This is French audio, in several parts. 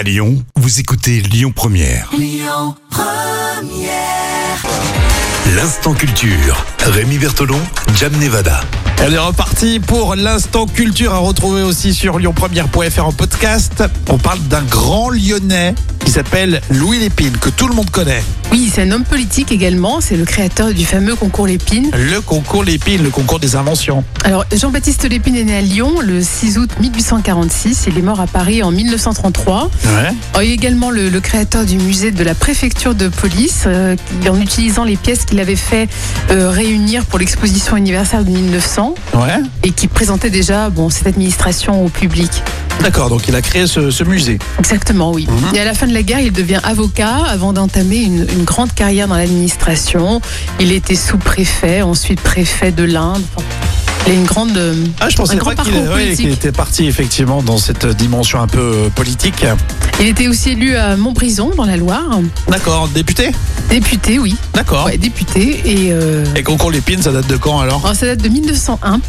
À Lyon, vous écoutez Lyon Première. L'instant culture. Rémi Bertolon, Jam Nevada. Elle est repartie pour l'instant culture à retrouver aussi sur lyonpremière.fr en podcast. On parle d'un grand lyonnais qui s'appelle Louis Lépine, que tout le monde connaît. Oui, c'est un homme politique également. C'est le créateur du fameux concours Lépine. Le concours Lépine, le concours des inventions. Alors, Jean-Baptiste Lépine est né à Lyon le 6 août 1846. Il est mort à Paris en 1933. Ouais. Alors, il est également le, le créateur du musée de la préfecture de police, euh, en utilisant les pièces qu'il avait fait euh, réunir pour l'exposition universelle de 1900 Ouais. et qui présentait déjà bon, cette administration au public. D'accord, donc il a créé ce, ce musée. Exactement, oui. Mhm. Et à la fin de la guerre, il devient avocat avant d'entamer une, une grande carrière dans l'administration. Il était sous-préfet, ensuite préfet de l'Inde. Il a une grande. euh, Ah, je pensais pas qu'il était parti effectivement dans cette dimension un peu euh, politique. Il était aussi élu à Montbrison, dans la Loire. D'accord, député? Député, oui. D'accord. Ouais, député. Et euh, Et concours Lépine, ça date de quand alors? Alors, ça date de 1901.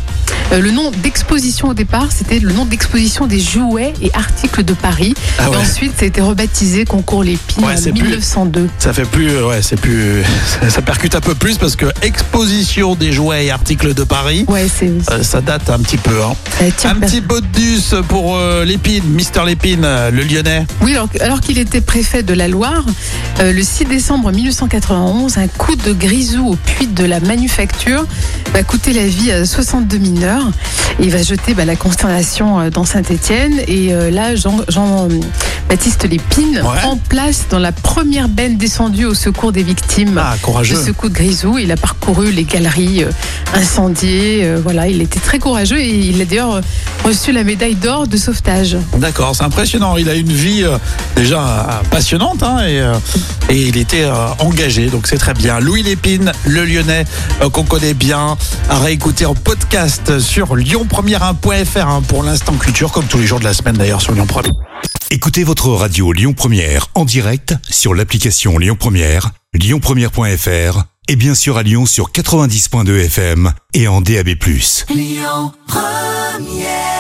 Euh, le nom d'exposition au départ, c'était le nom d'exposition des jouets et articles de Paris. Ah ouais. Et ensuite, ça a été rebaptisé Concours Lépine Ouais, en plus- 1902. Ça fait plus, euh, ouais, c'est plus, ça, ça percute un peu plus parce que exposition des jouets et articles de Paris, Ouais, c'est. euh, ça date un petit peu. Hein. Un petit bonus pour euh, Lépine, Mister Lépine, le Lyonnais. Oui, alors, alors qu'il était préfet de la Loire, euh, le 6 décembre 1991, un coup de grisou au puits de la manufacture va coûter la vie à 62 mineurs. Et il va jeter bah, la consternation euh, dans Saint-Étienne. Et euh, là, Jean- Jean-Baptiste Lépine Ouais. prend place dans la première benne descendue au secours des victimes. Ah, de courageux. ce coup de grisou, il a parcouru les galeries euh, incendiées. euh, voilà, il était très courageux et il a d'ailleurs reçu la médaille d'or de sauvetage. D'accord, c'est impressionnant. Il a une vie euh, déjà passionnante hein, et, et il était engagé, donc c'est très bien. Louis Lépine, le Lyonnais qu'on connaît bien, à réécouter en podcast sur lyonpremière1.fr hein, pour l'instant culture, comme tous les jours de la semaine d'ailleurs sur Lyon Première. Écoutez votre radio Lyon Première en direct sur l'application Lyon Première, lyonpremière.fr et bien sûr à Lyon sur 90.2 FM et en DAB+. Lyon Première